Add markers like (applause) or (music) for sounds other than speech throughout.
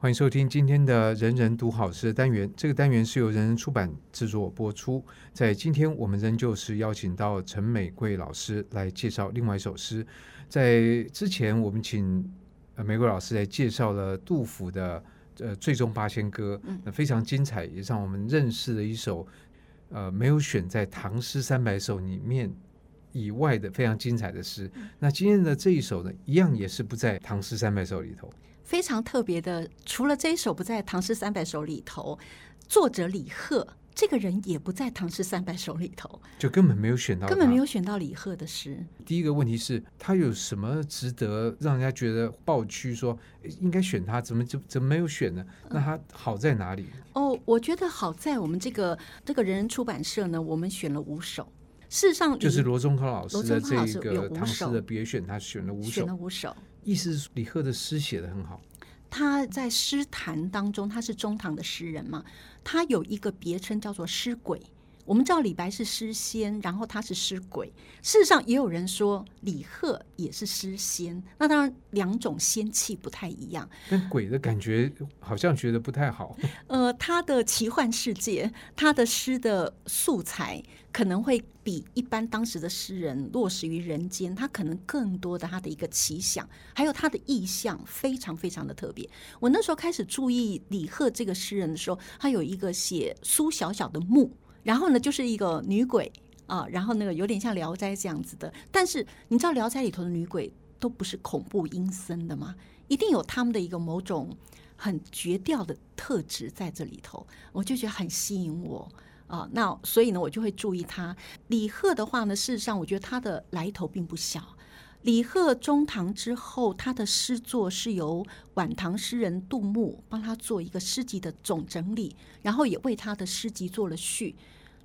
欢迎收听今天的人人读好诗的单元。这个单元是由人人出版制作播出。在今天，我们仍旧是邀请到陈美桂老师来介绍另外一首诗。在之前，我们请美桂老师来介绍了杜甫的呃《最终八仙歌》，那非常精彩，也让我们认识了一首呃没有选在《唐诗三百首》里面以外的非常精彩的诗。那今天的这一首呢，一样也是不在《唐诗三百首》里头。非常特别的，除了这一首不在《唐诗三百首》里头，作者李贺这个人也不在《唐诗三百首》里头，就根本没有选到，根本没有选到李贺的诗。第一个问题是，他有什么值得让人家觉得抱屈说应该选他？怎么就怎么没有选呢？那他好在哪里？哦，我觉得好在我们这个这个人人出版社呢，我们选了五首。事实上，就是罗宗康老师的这个唐诗的别选，他选了五首，选了五首。意思是李贺的诗写得很好。他在诗坛当中，他是中唐的诗人嘛，他有一个别称叫做诗鬼。我们知道李白是诗仙，然后他是诗鬼。事实上，也有人说李贺也是诗仙。那当然，两种仙气不太一样。但鬼的感觉好像觉得不太好。(laughs) 呃，他的奇幻世界，他的诗的素材可能会比一般当时的诗人落实于人间。他可能更多的他的一个奇想，还有他的意象，非常非常的特别。我那时候开始注意李贺这个诗人的时候，他有一个写苏小小的墓。然后呢，就是一个女鬼啊，然后那个有点像《聊斋》这样子的。但是你知道《聊斋》里头的女鬼都不是恐怖阴森的吗？一定有他们的一个某种很绝调的特质在这里头，我就觉得很吸引我啊。那所以呢，我就会注意他。李贺的话呢，事实上我觉得他的来头并不小。李贺中唐之后，他的诗作是由晚唐诗人杜牧帮他做一个诗集的总整理，然后也为他的诗集做了序。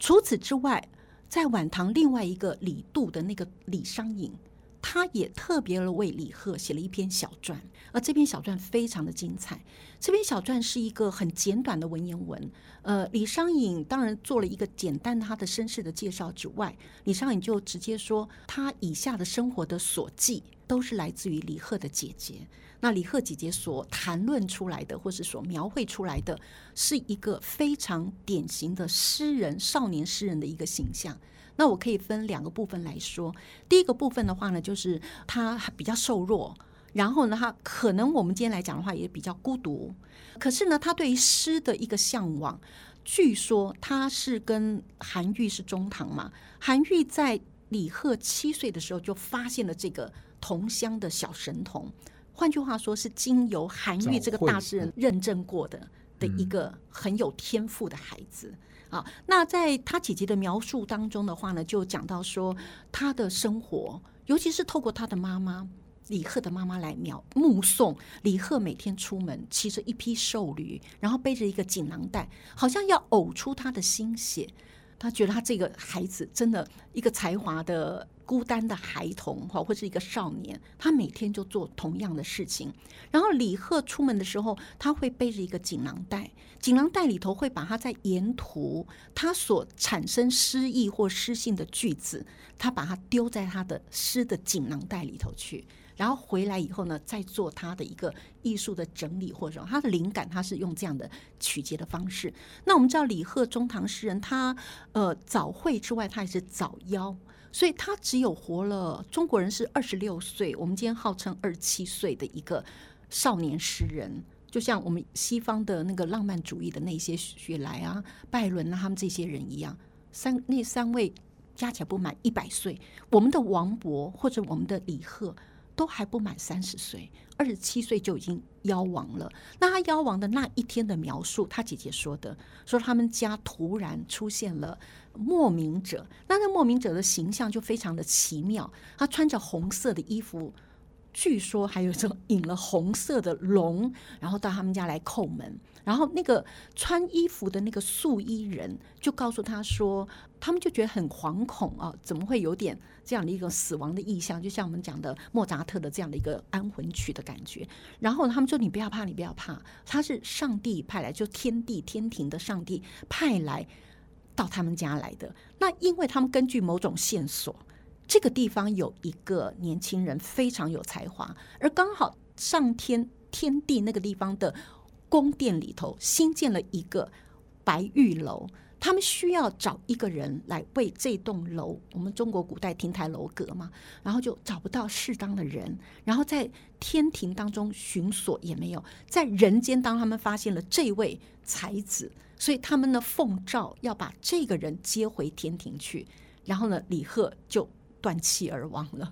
除此之外，在晚唐另外一个李杜的那个李商隐，他也特别的为李贺写了一篇小传，而这篇小传非常的精彩。这篇小传是一个很简短的文言文。呃，李商隐当然做了一个简单他的身世的介绍之外，李商隐就直接说，他以下的生活的所记都是来自于李贺的姐姐。那李贺姐姐所谈论出来的，或是所描绘出来的，是一个非常典型的诗人、少年诗人的一个形象。那我可以分两个部分来说。第一个部分的话呢，就是他比较瘦弱，然后呢，他可能我们今天来讲的话也比较孤独。可是呢，他对于诗的一个向往，据说他是跟韩愈是中堂嘛，韩愈在李贺七岁的时候就发现了这个同乡的小神童。换句话说，是经由韩愈这个大诗人认证过的的一个很有天赋的孩子啊。那在他姐姐的描述当中的话呢，就讲到说他的生活，尤其是透过他的妈妈李贺的妈妈来描目送李贺每天出门，骑着一匹瘦驴，然后背着一个锦囊袋，好像要呕出他的心血。他觉得他这个孩子真的一个才华的孤单的孩童哈，或是一个少年，他每天就做同样的事情。然后李贺出门的时候，他会背着一个锦囊袋，锦囊袋里头会把他在沿途他所产生诗意或诗性的句子，他把它丢在他的诗的锦囊袋里头去。然后回来以后呢，再做他的一个艺术的整理，或者说他的灵感，他是用这样的取节的方式。那我们知道李贺中唐诗人，他呃早慧之外，他也是早夭，所以他只有活了中国人是二十六岁，我们今天号称二十七岁的一个少年诗人，就像我们西方的那个浪漫主义的那些雪莱啊、拜伦啊，他们这些人一样，三那三位加起来不满一百岁，我们的王勃或者我们的李贺。都还不满三十岁，二十七岁就已经夭亡了。那他夭亡的那一天的描述，他姐姐说的，说他们家突然出现了莫名者。那那莫名者的形象就非常的奇妙，他穿着红色的衣服，据说还有这种引了红色的龙，然后到他们家来叩门。然后那个穿衣服的那个素衣人就告诉他说，他们就觉得很惶恐啊，怎么会有点这样的一个死亡的意象？就像我们讲的莫扎特的这样的一个安魂曲的感觉。然后他们说：“你不要怕，你不要怕，他是上帝派来，就天地天庭的上帝派来到他们家来的。那因为他们根据某种线索，这个地方有一个年轻人非常有才华，而刚好上天天地那个地方的。”宫殿里头新建了一个白玉楼。他们需要找一个人来为这栋楼，我们中国古代亭台楼阁嘛，然后就找不到适当的人，然后在天庭当中寻索也没有，在人间当他们发现了这位才子，所以他们呢奉诏要把这个人接回天庭去，然后呢李贺就断气而亡了。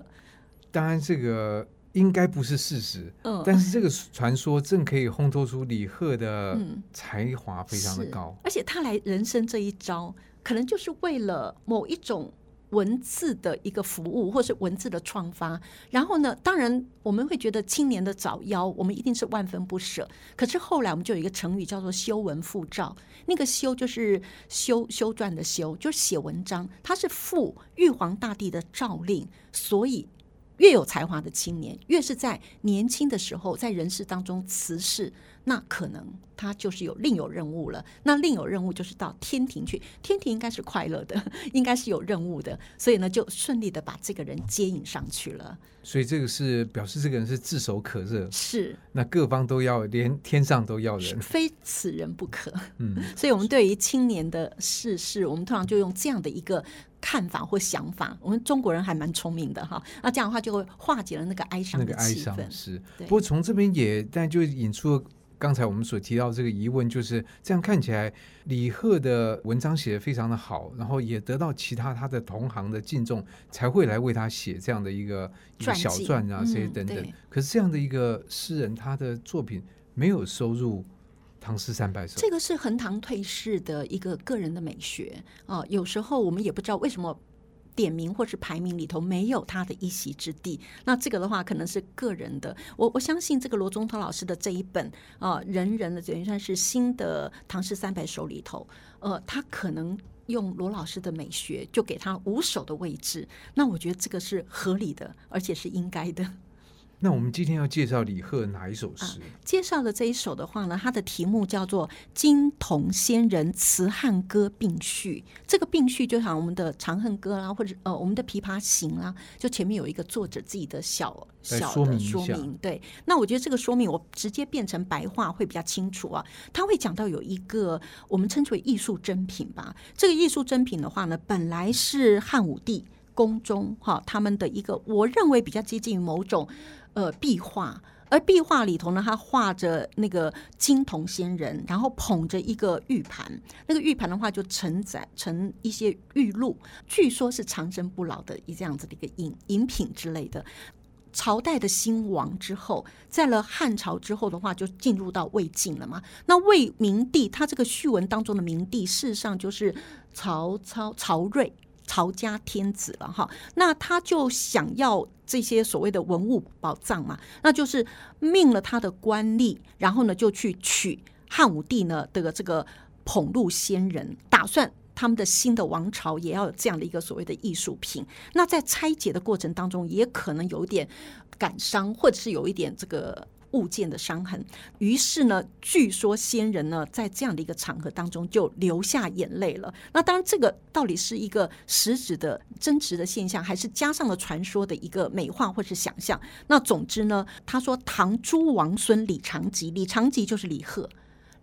当然这个。应该不是事实，嗯，但是这个传说正可以烘托出李贺的才华非常的高，而且他来人生这一招，可能就是为了某一种文字的一个服务，或是文字的创发。然后呢，当然我们会觉得青年的早夭，我们一定是万分不舍。可是后来我们就有一个成语叫做“修文复诏”，那个“修”就是修修撰的“修”，就是写文章，它是复玉皇大帝的诏令，所以。越有才华的青年，越是在年轻的时候在人世当中辞世，那可能他就是有另有任务了。那另有任务就是到天庭去，天庭应该是快乐的，(laughs) 应该是有任务的，所以呢，就顺利的把这个人接引上去了。所以这个是表示这个人是炙手可热，是那各方都要，连天上都要人，非此人不可。嗯，(laughs) 所以我们对于青年的逝世，我们通常就用这样的一个。看法或想法，我们中国人还蛮聪明的哈。那这样的话就会化解了那个哀伤。那个哀伤是，不过从这边也，但就引出了刚才我们所提到这个疑问，就是这样看起来，李贺的文章写得非常的好，然后也得到其他他的同行的敬重，才会来为他写这样的一个一个小传啊，这些等等。嗯、可是这样的一个诗人，他的作品没有收入。唐诗三百首，这个是横塘退士的一个个人的美学啊。有时候我们也不知道为什么点名或是排名里头没有他的一席之地。那这个的话，可能是个人的。我我相信这个罗宗涛老师的这一本啊，人人的等于算是新的唐诗三百首里头，呃，他可能用罗老师的美学，就给他五首的位置。那我觉得这个是合理的，而且是应该的。那我们今天要介绍李贺哪一首诗？啊，介绍的这一首的话呢，它的题目叫做《金铜仙人辞汉歌并序》。这个并序就像我们的《长恨歌》啦，或者呃我们的《琵琶行》啦，就前面有一个作者自己的小小的说明。对，那我觉得这个说明我直接变成白话会比较清楚啊。他会讲到有一个我们称之为艺术珍品吧。这个艺术珍品的话呢，本来是汉武帝宫中哈他们的一个，我认为比较接近于某种。呃，壁画，而壁画里头呢，他画着那个金铜仙人，然后捧着一个玉盘，那个玉盘的话就承载成一些玉露，据说是长生不老的一这样子的一个饮饮品之类的。朝代的兴亡之后，在了汉朝之后的话，就进入到魏晋了嘛。那魏明帝他这个序文当中的明帝，事实上就是曹操曹睿。曹家天子了哈，那他就想要这些所谓的文物宝藏嘛，那就是命了他的官吏，然后呢就去取汉武帝呢的这个捧露仙人，打算他们的新的王朝也要有这样的一个所谓的艺术品。那在拆解的过程当中，也可能有点感伤，或者是有一点这个。物件的伤痕，于是呢，据说仙人呢，在这样的一个场合当中就流下眼泪了。那当然，这个到底是一个实质的真实的现象，还是加上了传说的一个美化或是想象？那总之呢，他说唐诸王孙李长吉，李长吉就是李贺，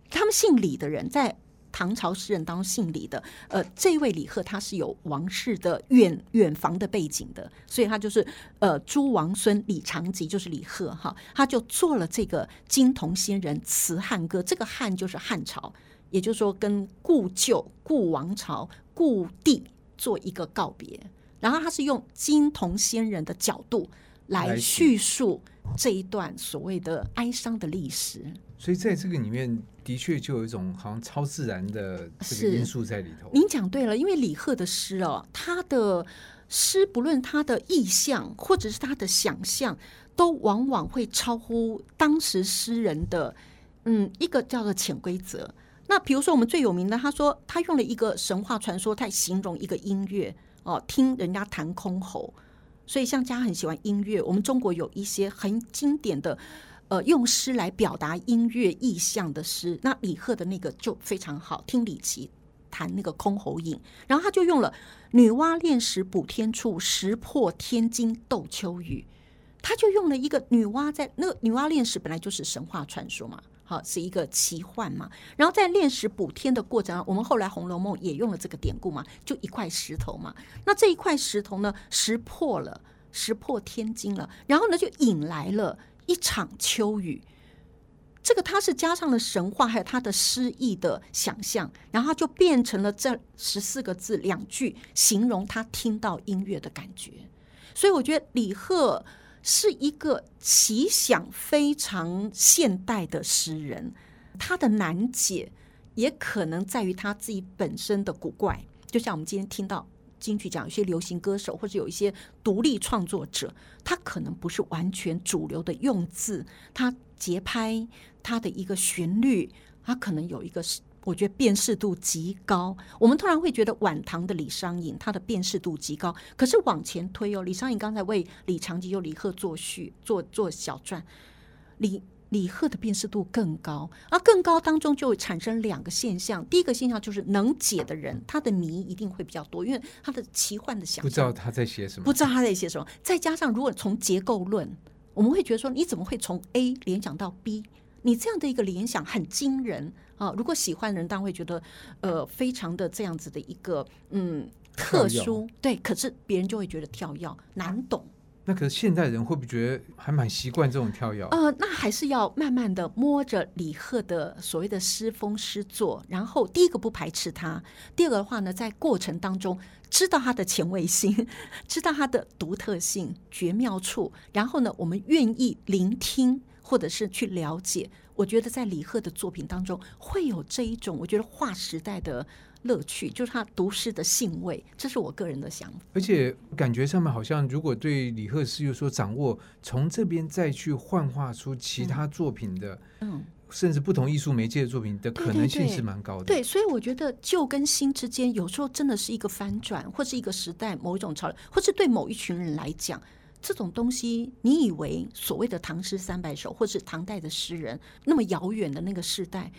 他们姓李的人在。唐朝诗人当中姓李的，呃，这位李贺他是有王室的远远房的背景的，所以他就是呃诸王孙李长吉，就是李贺哈，他就做了这个金铜仙人辞汉歌，这个汉就是汉朝，也就是说跟故旧、故王朝、故地做一个告别，然后他是用金铜仙人的角度来叙述这一段所谓的哀伤的历史，所以在这个里面。的确，就有一种好像超自然的这个因素在里头。您讲对了，因为李贺的诗哦，他的诗不论他的意象或者是他的想象，都往往会超乎当时诗人的嗯一个叫做潜规则。那比如说我们最有名的，他说他用了一个神话传说，来形容一个音乐哦，听人家弹箜篌。所以像家很喜欢音乐，我们中国有一些很经典的。呃，用诗来表达音乐意象的诗，那李贺的那个就非常好。听李琦弹那个箜篌引，然后他就用了“女娲炼石补天处，石破天惊斗秋雨”，他就用了一个女娲在那个女娲炼石本来就是神话传说嘛。好，是一个奇幻嘛。然后在炼石补天的过程中，我们后来《红楼梦》也用了这个典故嘛，就一块石头嘛。那这一块石头呢，石破了，石破天惊了，然后呢，就引来了一场秋雨。这个它是加上了神话，还有它的诗意的想象，然后就变成了这十四个字两句，形容他听到音乐的感觉。所以我觉得李贺。是一个奇想非常现代的诗人，他的难解也可能在于他自己本身的古怪。就像我们今天听到金曲奖有些流行歌手或者有一些独立创作者，他可能不是完全主流的用字，他节拍，他的一个旋律，他可能有一个是。我觉得辨识度极高，我们突然会觉得晚唐的李商隐他的辨识度极高，可是往前推哦，李商隐刚才为李长吉又李贺作序做做小传，李李贺的辨识度更高，而更高当中就会产生两个现象，第一个现象就是能解的人，他的谜一定会比较多，因为他的奇幻的想象，不知道他在写什么，不知道他在写什么，再加上如果从结构论，我们会觉得说，你怎么会从 A 联想到 B？你这样的一个联想很惊人啊！如果喜欢的人当然会觉得，呃，非常的这样子的一个嗯特殊，对。可是别人就会觉得跳跃难懂。那可是现代人会不会觉得还蛮习惯这种跳跃？呃，那还是要慢慢的摸着李贺的所谓的诗风诗作，然后第一个不排斥他，第二个的话呢，在过程当中知道他的前卫性，(laughs) 知道他的独特性、绝妙处，然后呢，我们愿意聆听。或者是去了解，我觉得在李贺的作品当中会有这一种，我觉得划时代的乐趣，就是他读诗的兴味，这是我个人的想法。而且感觉上面好像，如果对李贺诗有所掌握，从这边再去幻化出其他作品的，嗯，甚至不同艺术媒介的作品的可能性是蛮高的。对，对，对，对，所以我觉得旧跟新之间，有时候真的是一个翻转，或是一个时代某一种潮流，或是对某一群人来讲。这种东西，你以为所谓的唐诗三百首，或是唐代的诗人那么遥远的那个时代，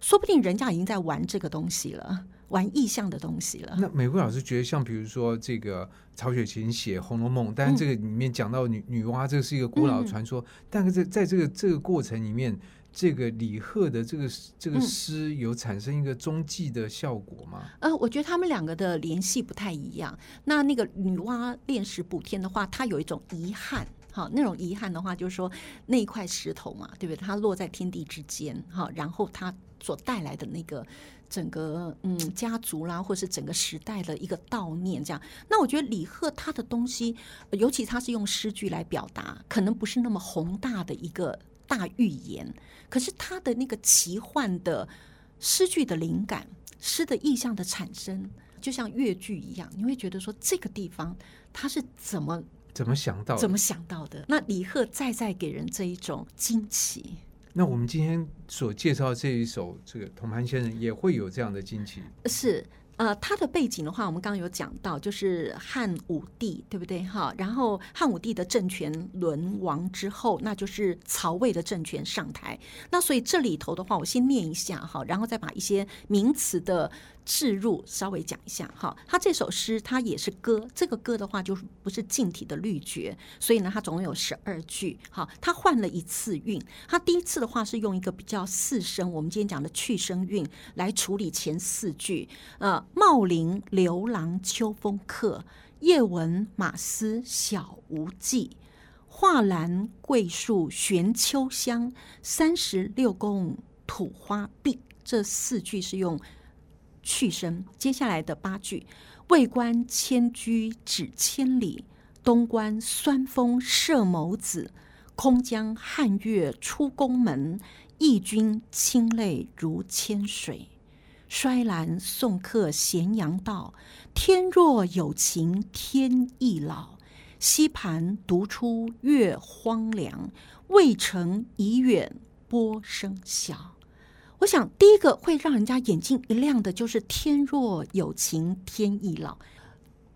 说不定人家已经在玩这个东西了，玩意象的东西了。那美桂老师觉得，像比如说这个曹雪芹写《红楼梦》，但是这个里面讲到女、嗯、女娲，这个是一个古老的传说，嗯、但是在在这个这个过程里面。这个李贺的这个这个诗有产生一个中继的效果吗？嗯、呃，我觉得他们两个的联系不太一样。那那个女娲炼石补天的话，它有一种遗憾，哈，那种遗憾的话，就是说那一块石头嘛，对不对？它落在天地之间，哈，然后它所带来的那个整个嗯家族啦，或是整个时代的一个悼念，这样。那我觉得李贺他的东西，尤其他是用诗句来表达，可能不是那么宏大的一个。大预言，可是他的那个奇幻的诗句的灵感，诗的意象的产生，就像越剧一样，你会觉得说这个地方他是怎么怎么想到，怎么想到的？那李贺再再给人这一种惊奇。那我们今天所介绍这一首这个《同盘先生》，也会有这样的惊奇。是。呃，他的背景的话，我们刚刚有讲到，就是汉武帝，对不对？哈，然后汉武帝的政权沦亡之后，那就是曹魏的政权上台。那所以这里头的话，我先念一下哈，然后再把一些名词的。置入稍微讲一下哈，他这首诗它也是歌，这个歌的话就是不是净体的律绝，所以呢，它总共有十二句。好，他换了一次韵，他第一次的话是用一个比较四声，我们今天讲的去声韵来处理前四句。呃，茂林刘郎秋风客，夜闻马嘶晓无际。画栏桂树悬秋香，三十六宫土花碧。这四句是用。去声，接下来的八句：渭关千居指千里，东关酸风射眸子。空将汉月出宫门，忆君清泪如千水。衰兰送客咸阳道，天若有情天亦老。溪盘独出月荒凉，渭城已远波声小。我想，第一个会让人家眼睛一亮的，就是“天若有情天亦老”。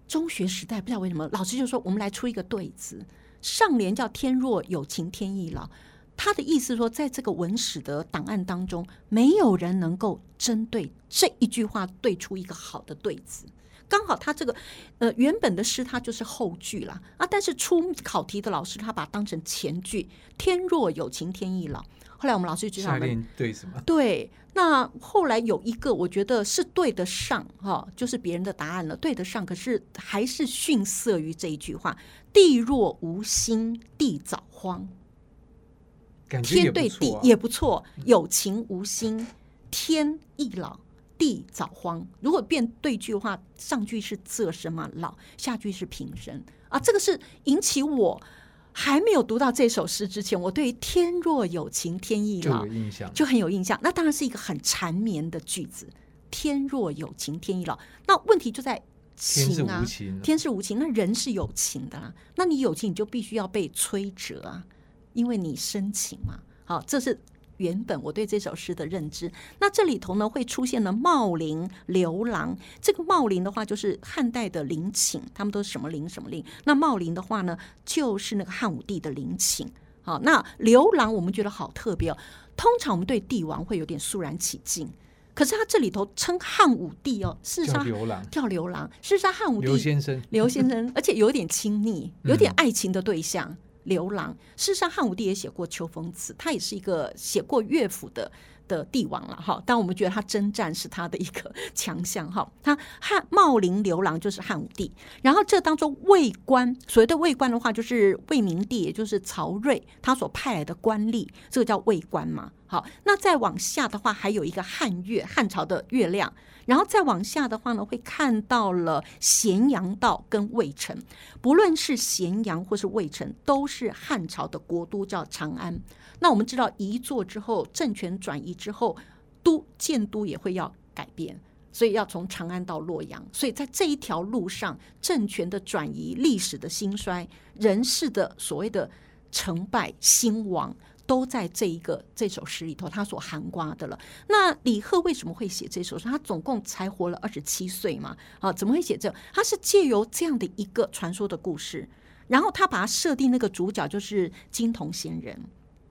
中学时代不知道为什么，老师就说我们来出一个对子，上联叫“天若有情天亦老”，他的意思说，在这个文史的档案当中，没有人能够针对这一句话对出一个好的对子。刚好他这个呃原本的诗，它就是后句了啊，但是出考题的老师他把它当成前句，“天若有情天亦老”。后来我们老师就讲了，对什么？对，那后来有一个我觉得是对得上哈，就是别人的答案了，对得上，可是还是逊色于这一句话：地若无心，地早荒。天对地也不错，有情无心，天易老，地早荒。如果变对句的话，上句是仄声嘛，老，下句是平声啊。这个是引起我还没有读到这首诗之前，我对“天若有情天亦老”就有印象，就很有印象。那当然是一个很缠绵的句子，“天若有情天亦老”。那问题就在情啊，天是无情，天是无情，那人是有情的啊。那你有情，你就必须要被摧折啊。因为你深情嘛，好，这是原本我对这首诗的认知。那这里头呢，会出现了茂陵刘郎。这个茂陵的话，就是汉代的陵寝，他们都是什么陵什么陵。那茂陵的话呢，就是那个汉武帝的陵寝。好，那刘郎我们觉得好特别哦。通常我们对帝王会有点肃然起敬，可是他这里头称汉武帝哦，事实上叫刘郎，叫刘郎，事实上汉武帝刘先生，刘先生，而且有点亲昵，有点爱情的对象。嗯刘郎，事实上汉武帝也写过《秋风词》，他也是一个写过乐府的的帝王了哈。但我们觉得他征战是他的一个 (laughs) 强项哈。他汉茂陵刘郎就是汉武帝，然后这当中魏官，所谓的魏官的话，就是魏明帝，也就是曹睿他所派来的官吏，这个叫魏官嘛。好，那再往下的话，还有一个汉月，汉朝的月亮。然后再往下的话呢，会看到了咸阳道跟渭城，不论是咸阳或是渭城，都是汉朝的国都，叫长安。那我们知道，一座之后，政权转移之后，都建都也会要改变，所以要从长安到洛阳。所以在这一条路上，政权的转移、历史的兴衰、人事的所谓的成败兴亡。都在这一个这首诗里头，他所含括的了。那李贺为什么会写这首诗？他总共才活了二十七岁嘛？啊，怎么会写这？他是借由这样的一个传说的故事，然后他把它设定那个主角就是金童仙人，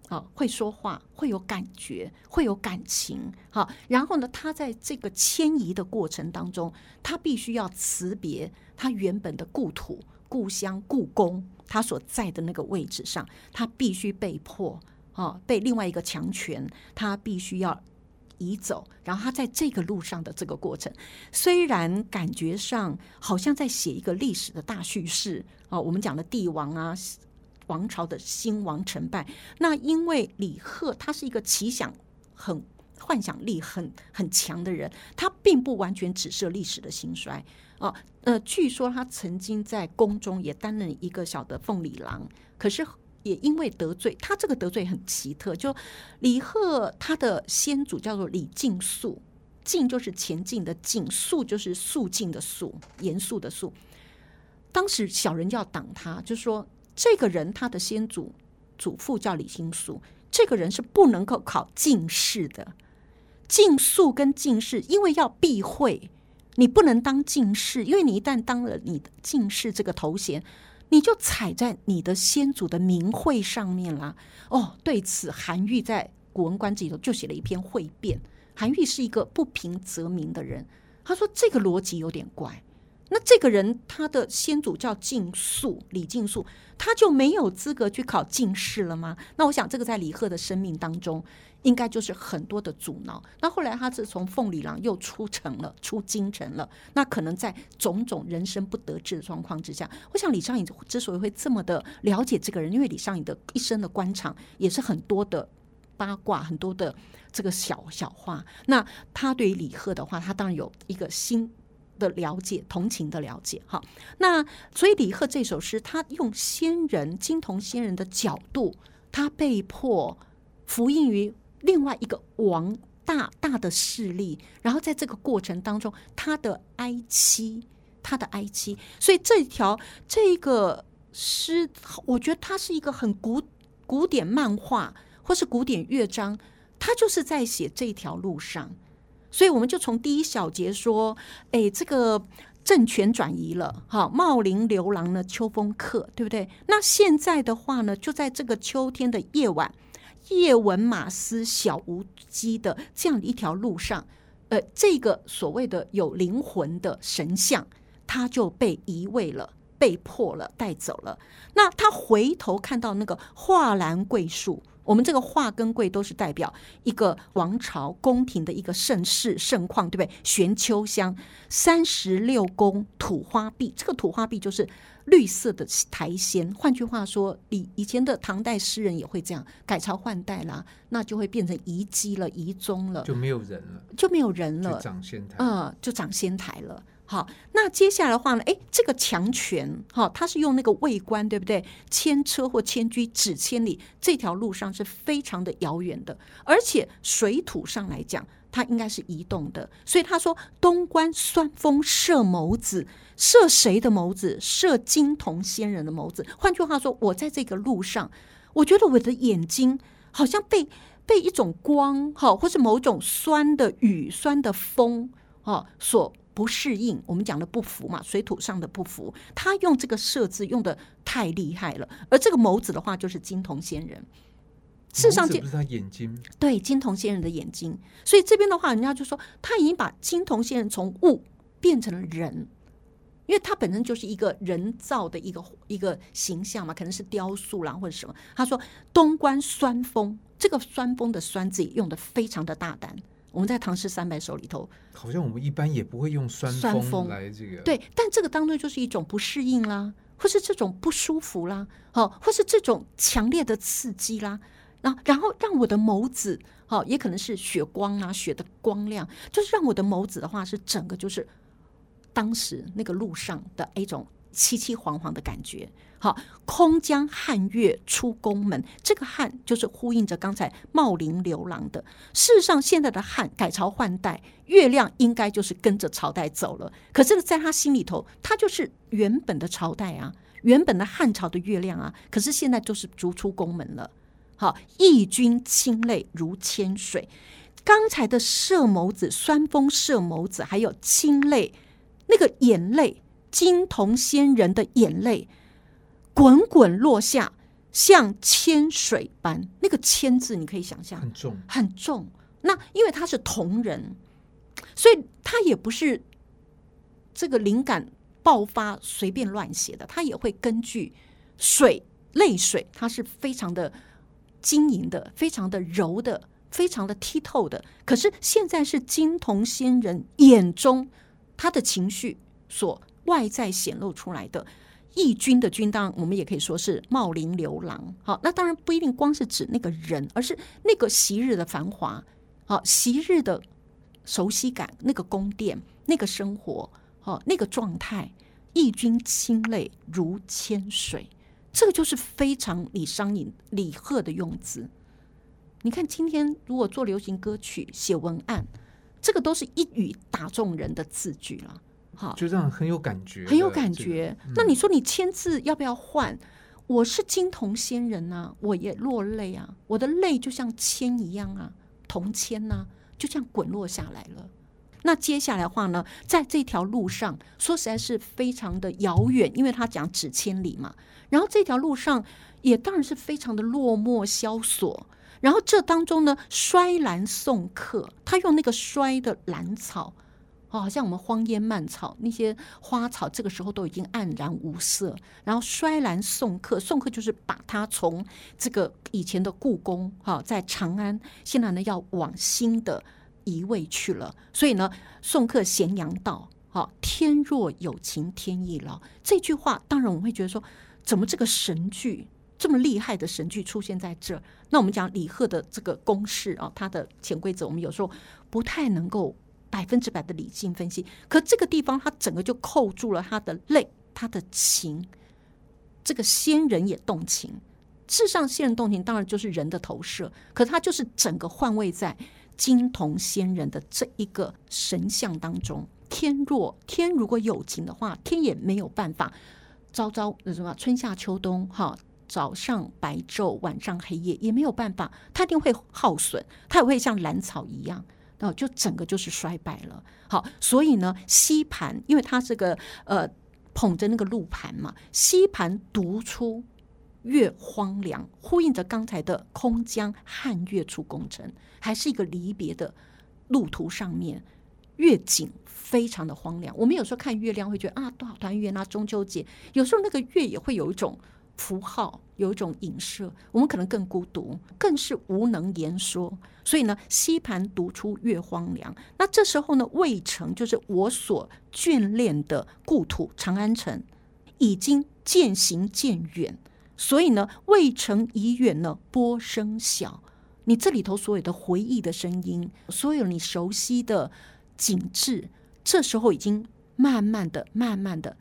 啊，会说话，会有感觉，会有感情，好，然后呢，他在这个迁移的过程当中，他必须要辞别他原本的故土、故乡、故宫，他所在的那个位置上，他必须被迫。哦，被另外一个强权，他必须要移走。然后他在这个路上的这个过程，虽然感觉上好像在写一个历史的大叙事哦，我们讲的帝王啊，王朝的兴亡成败。那因为李贺他是一个奇想很幻想力很很强的人，他并不完全只涉历史的兴衰哦。呃，据说他曾经在宫中也担任一个小的凤里郎，可是。也因为得罪他，这个得罪很奇特。就李贺他的先祖叫做李进素，进就是前进的进，肃就是肃静的肃，严肃的肃。当时小人要挡他，就说这个人他的先祖祖父叫李进素，这个人是不能够考进士的。进素跟进士，因为要避讳，你不能当进士，因为你一旦当了你的进士这个头衔。你就踩在你的先祖的名讳上面了哦。对此，韩愈在《古文观止》里头就写了一篇汇辩。韩愈是一个不平则鸣的人，他说这个逻辑有点怪。那这个人他的先祖叫进素，李进素，他就没有资格去考进士了吗？那我想这个在李贺的生命当中。应该就是很多的阻挠。那后来他是从凤里郎又出城了，出京城了。那可能在种种人生不得志的状况之下，我想李商隐之所以会这么的了解这个人，因为李商隐的一生的官场也是很多的八卦，很多的这个小小话。那他对于李贺的话，他当然有一个新的了解，同情的了解。哈，那所以李贺这首诗，他用仙人金童仙人的角度，他被迫服膺于。另外一个王大大的势力，然后在这个过程当中，他的哀妻，他的哀妻，所以这条这个诗，我觉得它是一个很古古典漫画或是古典乐章，它就是在写这条路上，所以我们就从第一小节说，哎，这个政权转移了，哈，茂陵刘郎呢，秋风客，对不对？那现在的话呢，就在这个秋天的夜晚。叶文马斯小无鸡的这样一条路上，呃，这个所谓的有灵魂的神像，他就被移位了，被迫了带走了。那他回头看到那个画兰桂树，我们这个华跟桂都是代表一个王朝宫廷的一个盛世盛况，对不对？悬秋香，三十六宫土花壁，这个土花壁就是绿色的苔藓。换句话说，以以前的唐代诗人也会这样改朝换代啦，那就会变成遗迹了、遗踪了，就没有人了，就没有人了，长仙台，嗯，就长仙台了。好，那接下来的话呢？哎，这个强权，哈，它是用那个魏官，对不对？牵车或牵车指千里，这条路上是非常的遥远的，而且水土上来讲，它应该是移动的。所以他说：“东关酸风射眸子，射谁的眸子？射金童仙人的眸子。”换句话说，我在这个路上，我觉得我的眼睛好像被被一种光，哈，或是某种酸的雨、酸的风，哈，所。不适应，我们讲的不服嘛，水土上的不服。他用这个“设置用的太厉害了，而这个眸子的话就是金童仙人。事实上，不是他眼睛，对，金童仙人的眼睛。所以这边的话，人家就说他已经把金童仙人从物变成了人，因为它本身就是一个人造的一个一个形象嘛，可能是雕塑啦或者什么。他说东关酸风，这个酸风的“酸”字用的非常的大胆。我们在《唐诗三百首》里头，好像我们一般也不会用酸风来这个。对，但这个当中就是一种不适应啦，或是这种不舒服啦，好，或是这种强烈的刺激啦，然后然后让我的眸子，好，也可能是血光啊，血的光亮，就是让我的眸子的话是整个就是当时那个路上的一种凄凄惶惶的感觉。好，空江汉月出宫门，这个汉就是呼应着刚才茂陵刘郎的。事实上，现在的汉改朝换代，月亮应该就是跟着朝代走了。可是，在他心里头，他就是原本的朝代啊，原本的汉朝的月亮啊。可是现在就是逐出宫门了。好，义君清泪如千水，刚才的射眸子，酸风射眸子，还有清泪，那个眼泪，金铜仙人的眼泪。滚滚落下，像铅水般。那个“铅”字，你可以想象，很重，很重。那因为他是铜人，所以他也不是这个灵感爆发随便乱写的，他也会根据水、泪水，它是非常的晶莹的，非常的柔的，非常的剔透的。可是现在是金铜仙人眼中他的情绪所外在显露出来的。义军的军，当我们也可以说是茂林流郎。好，那当然不一定光是指那个人，而是那个昔日的繁华，好，昔日的熟悉感，那个宫殿，那个生活，好，那个状态。义军清泪如千水，这个就是非常李商隐、李贺的用字。你看，今天如果做流行歌曲、写文案，这个都是一语打中人的字句了。好，就这样很有感觉，很有感觉。嗯、那你说你签字要不要换？我是金铜仙人呐、啊，我也落泪啊，我的泪就像铅一样啊，铜铅呐，就这样滚落下来了。那接下来的话呢，在这条路上，说实在是非常的遥远，因为他讲指千里嘛。然后这条路上也当然是非常的落寞萧索。然后这当中呢，衰兰送客，他用那个衰的兰草。哦，好像我们荒烟蔓草，那些花草这个时候都已经黯然无色。然后衰兰送客，送客就是把他从这个以前的故宫，哈，在长安，现在呢要往新的移位去了。所以呢，送客咸阳道，好，天若有情天亦老。这句话当然我们会觉得说，怎么这个神句这么厉害的神句出现在这？那我们讲李贺的这个公式啊，他的潜规则，我们有时候不太能够。百分之百的理性分析，可这个地方他整个就扣住了他的泪，他的情。这个仙人也动情，事实上仙人动情当然就是人的投射，可他就是整个换位在金铜仙人的这一个神像当中。天若天如果有情的话，天也没有办法。朝朝什么春夏秋冬哈，早上白昼，晚上黑夜也没有办法，它一定会耗损，它也会像兰草一样。哦，就整个就是衰败了。好，所以呢，吸盘，因为它这个呃捧着那个路盘嘛，吸盘独出月荒凉，呼应着刚才的空江汉月出宫城，还是一个离别的路途上面，月景非常的荒凉。我们有时候看月亮会觉得啊，多少团圆啊，中秋节。有时候那个月也会有一种符号，有一种影射，我们可能更孤独，更是无能言说。所以呢，吸盘读出月荒凉。那这时候呢，渭城就是我所眷恋的故土长安城，已经渐行渐远。所以呢，渭城已远呢，波声小。你这里头所有的回忆的声音，所有你熟悉的景致，这时候已经慢慢的、慢慢的，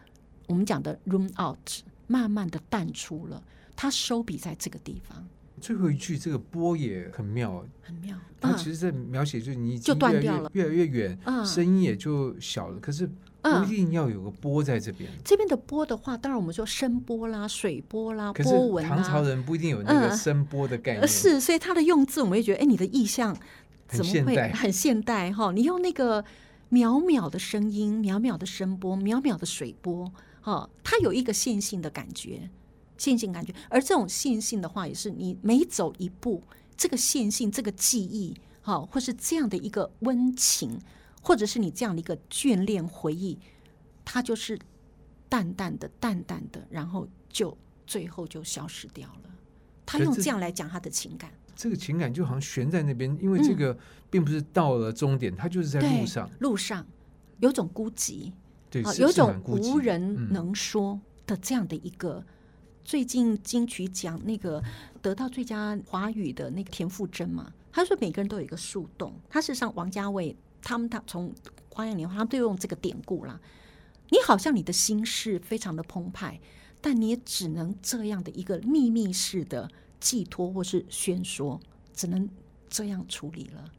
我们讲的 run out，慢慢的淡出了。它收笔在这个地方。最后一句这个波也很妙，很妙。它其实在描写就是你就断掉了，越来越远，嗯，声音也就小了。可是。不一定要有个波在这边。嗯、这边的波的话，当然我们说声波啦、水波啦、波纹啦。唐朝人不一定有那个声波的概念。嗯、是，所以他的用字，我们会觉得，哎，你的意象怎么会很现代？很现代哈？你用那个渺渺的声音、渺渺的声波、渺渺的水波，哈，它有一个线性的感觉，线性感觉。而这种线性的话，也是你每走一步，这个线性、这个记忆，哈，或是这样的一个温情。或者是你这样的一个眷恋回忆，它就是淡淡的、淡淡的，然后就最后就消失掉了。他用这样来讲他的情感，这个情感就好像悬在那边，因为这个并不是到了终点，它、嗯、就是在路上，路上有种孤寂，对，有种无人能说的这样的一个。嗯、最近金曲奖那个得到最佳华语的那个田馥甄嘛，他说每个人都有一个树洞，他事实上王家卫。他们他从花样年华，他们都用这个典故啦。你好像你的心事非常的澎湃，但你也只能这样的一个秘密式的寄托或是宣说，只能这样处理了。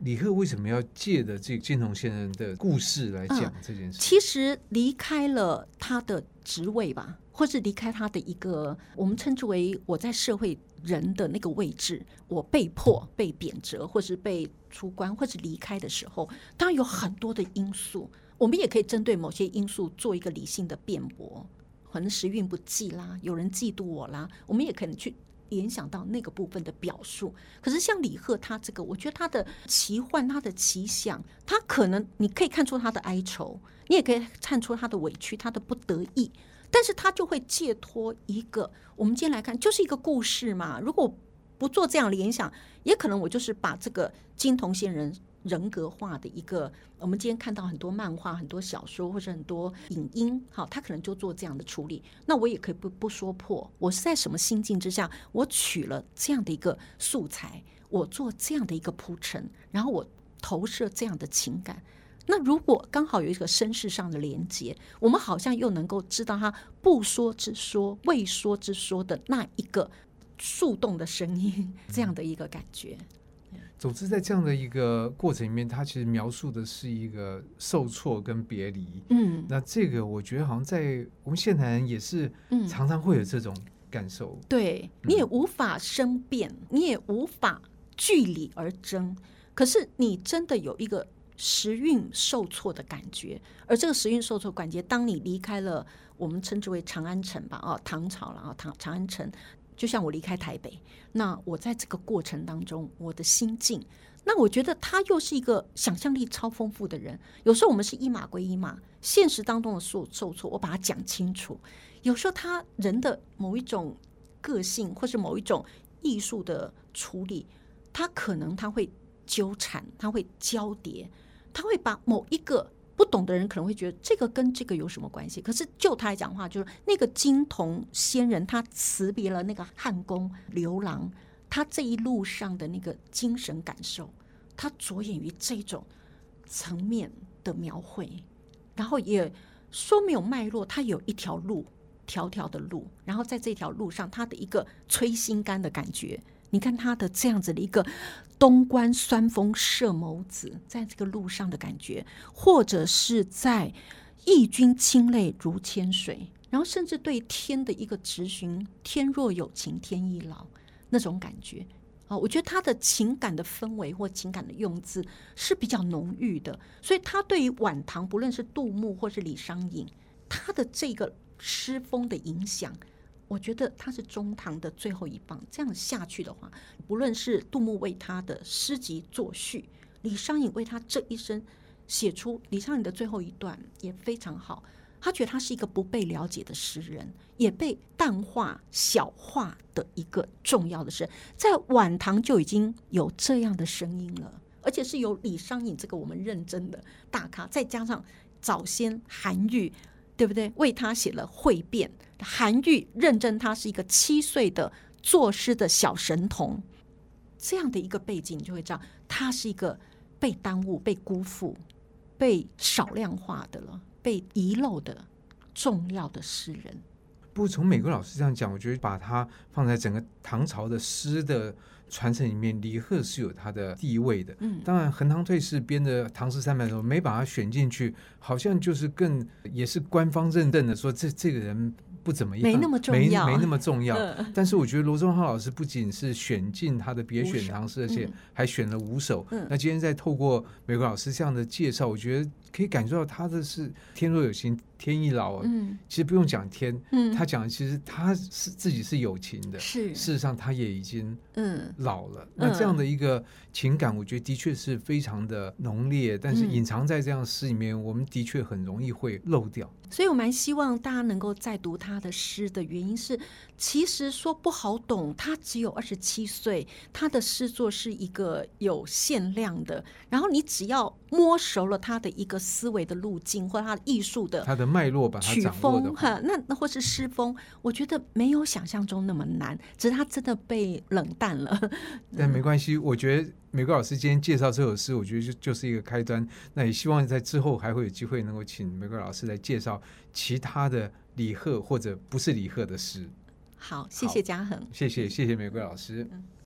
李贺为什么要借着这金童先生的故事来讲这件事？嗯，其实离开了他的职位吧，或是离开他的一个我们称之为我在社会人的那个位置，我被迫被贬谪，或是被出关，或是离开的时候，当然有很多的因素。我们也可以针对某些因素做一个理性的辩驳，可能时运不济啦，有人嫉妒我啦，我们也可能去。联想到那个部分的表述，可是像李贺他这个，我觉得他的奇幻，他的奇想，他可能你可以看出他的哀愁，你也可以看出他的委屈，他的不得意，但是他就会借托一个，我们今天来看，就是一个故事嘛。如果不做这样联想，也可能我就是把这个金童仙人。人格化的一个，我们今天看到很多漫画、很多小说或者很多影音，好，他可能就做这样的处理。那我也可以不不说破，我是在什么心境之下，我取了这样的一个素材，我做这样的一个铺陈，然后我投射这样的情感。那如果刚好有一个身世上的连接，我们好像又能够知道他不说之说、未说之说的那一个树洞的声音，这样的一个感觉。总之，在这样的一个过程里面，他其实描述的是一个受挫跟别离。嗯，那这个我觉得好像在我们现代人也是常常会有这种感受。嗯、对，你也无法申辩，嗯、你也无法据理而争。可是你真的有一个时运受挫的感觉，而这个时运受挫感觉，当你离开了我们称之为长安城吧，哦，唐朝了啊，唐长安城。就像我离开台北，那我在这个过程当中，我的心境，那我觉得他又是一个想象力超丰富的人。有时候我们是一码归一码，现实当中的受受挫，我把它讲清楚。有时候他人的某一种个性，或是某一种艺术的处理，他可能他会纠缠，他会交叠，他会把某一个。不懂的人可能会觉得这个跟这个有什么关系？可是就他来讲话，就是那个金童仙人，他辞别了那个汉宫刘郎，他这一路上的那个精神感受，他着眼于这种层面的描绘，然后也说没有脉络，他有一条路，条条的路，然后在这条路上，他的一个催心肝的感觉。你看他的这样子的一个东关酸风射眸子，在这个路上的感觉，或者是在忆君清泪如千水，然后甚至对天的一个质询，天若有情天亦老那种感觉啊，我觉得他的情感的氛围或情感的用字是比较浓郁的，所以他对于晚唐，不论是杜牧或是李商隐，他的这个诗风的影响。我觉得他是中唐的最后一棒，这样下去的话，不论是杜牧为他的诗集作序，李商隐为他这一生写出李商隐的最后一段也非常好。他觉得他是一个不被了解的诗人，也被淡化、小化的一个重要的诗人。在晚唐就已经有这样的声音了，而且是由李商隐这个我们认真的大咖，再加上早先韩愈，对不对？为他写了会变，韩愈认证他是一个七岁的作诗的小神童，这样的一个背景，你就会知道他是一个被耽误、被辜负、被少量化的了。被遗漏的重要的诗人。不过从美国老师这样讲，我觉得把他放在整个唐朝的诗的传承里面，李贺是有他的地位的。嗯，当然横塘退士编的《唐诗三百首》没把他选进去，好像就是更也是官方认证的说这这个人。不怎么样，没那么重要，没没那么重要。嗯、但是我觉得罗宗浩老师不仅是选进他的别选唐诗，而且还选了五首。嗯、那今天再透过美国老师这样的介绍，我觉得可以感受到他的是天若有情天一老。嗯，其实不用讲天，嗯，他讲的其实他是自己是有情的，是事实上他也已经嗯老了。嗯、那这样的一个情感，我觉得的确是非常的浓烈，但是隐藏在这样诗里面，我们的确很容易会漏掉。所以我蛮希望大家能够再读他的诗的原因是，其实说不好懂，他只有二十七岁，他的诗作是一个有限量的。然后你只要摸熟了他的一个思维的路径，或者他的艺术的他的脉络，把曲风哈，那那或是诗风，我觉得没有想象中那么难，只是他真的被冷淡了。但没关系，我觉得。美桂老师今天介绍这首诗，我觉得就就是一个开端。那也希望在之后还会有机会能够请美桂老师来介绍其他的李贺或者不是李贺的诗。好，谢谢嘉恒，谢谢谢谢玫瑰老师。